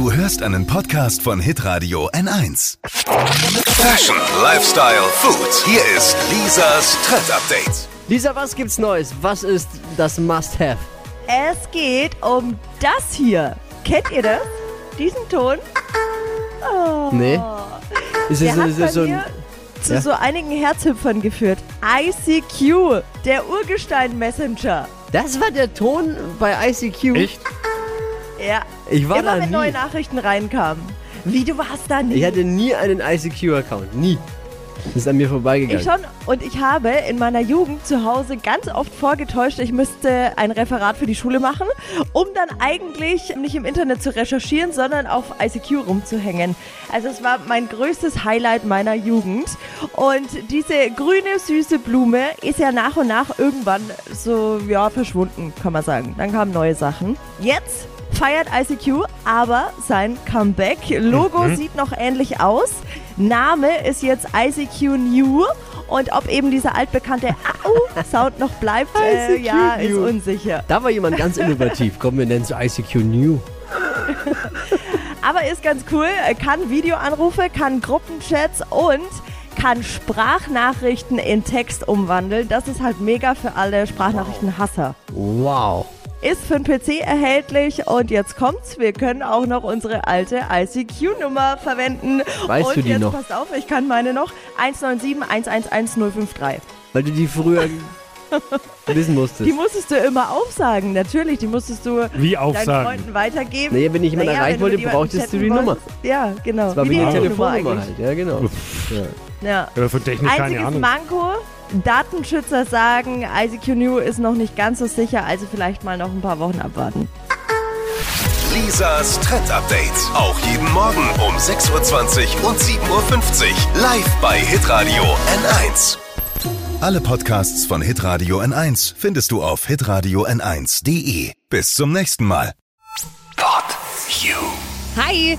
Du hörst einen Podcast von Hitradio N1. Fashion, Lifestyle, Food. Hier ist Lisas Trend Update. Lisa, was gibt's Neues? Was ist das Must-Have? Es geht um das hier. Kennt ihr das? Diesen Ton? Oh. Nee. Ist Der es, hat ist bei es so ein, mir zu Ja? so einigen Herzhüpfern geführt. ICQ, der Urgestein-Messenger. das war der Ton bei ICQ? Echt? Ja. Ich war Immer da wenn nie. neue Nachrichten reinkamen. Wie, du warst da nie? Ich hatte nie einen ICQ-Account. Nie. Das ist an mir vorbeigegangen. Ich schon und ich habe in meiner Jugend zu Hause ganz oft vorgetäuscht, ich müsste ein Referat für die Schule machen, um dann eigentlich nicht im Internet zu recherchieren, sondern auf ICQ rumzuhängen. Also es war mein größtes Highlight meiner Jugend. Und diese grüne, süße Blume ist ja nach und nach irgendwann so, ja, verschwunden, kann man sagen. Dann kamen neue Sachen. Jetzt feiert ICQ aber sein Comeback. Logo sieht noch ähnlich aus. Name ist jetzt ICQ New. Und ob eben dieser altbekannte Au-Sound noch bleibt, äh, ICQ ja, ist New. unsicher. da war jemand ganz innovativ. Komm, wir nennen es ICQ New. Aber ist ganz cool. Kann Videoanrufe, kann Gruppenchats und kann Sprachnachrichten in Text umwandeln. Das ist halt mega für alle Sprachnachrichtenhasser. Wow. Ist für den PC erhältlich und jetzt kommt's. Wir können auch noch unsere alte ICQ-Nummer verwenden. Weißt und du die jetzt noch? passt auf, ich kann meine noch. 197 111 053. Weil du die früher wissen musstest. Die musstest du immer aufsagen, natürlich. Die musstest du Wie deinen aufsagen? Freunden weitergeben. Nee, wenn ich jemanden Naja, erreichen wollte, brauchtest du die Nummer. wolltest. Ja, genau. Das war wie die Telefonnummer halt. Ja, genau. Ja. Ja. Ja, von Technik keine Einziges Ahnung. Manko, Datenschützer sagen, ICQ New ist noch nicht ganz so sicher, also vielleicht mal noch ein paar Wochen abwarten. Lisas Trend Update. Auch jeden Morgen um 6.20 Uhr und 7.50 Uhr. Live bei Hitradio N1. Alle Podcasts von Hitradio N1 findest du auf hitradio n1.de. Bis zum nächsten Mal. Pod You. Hi,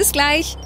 Bis gleich.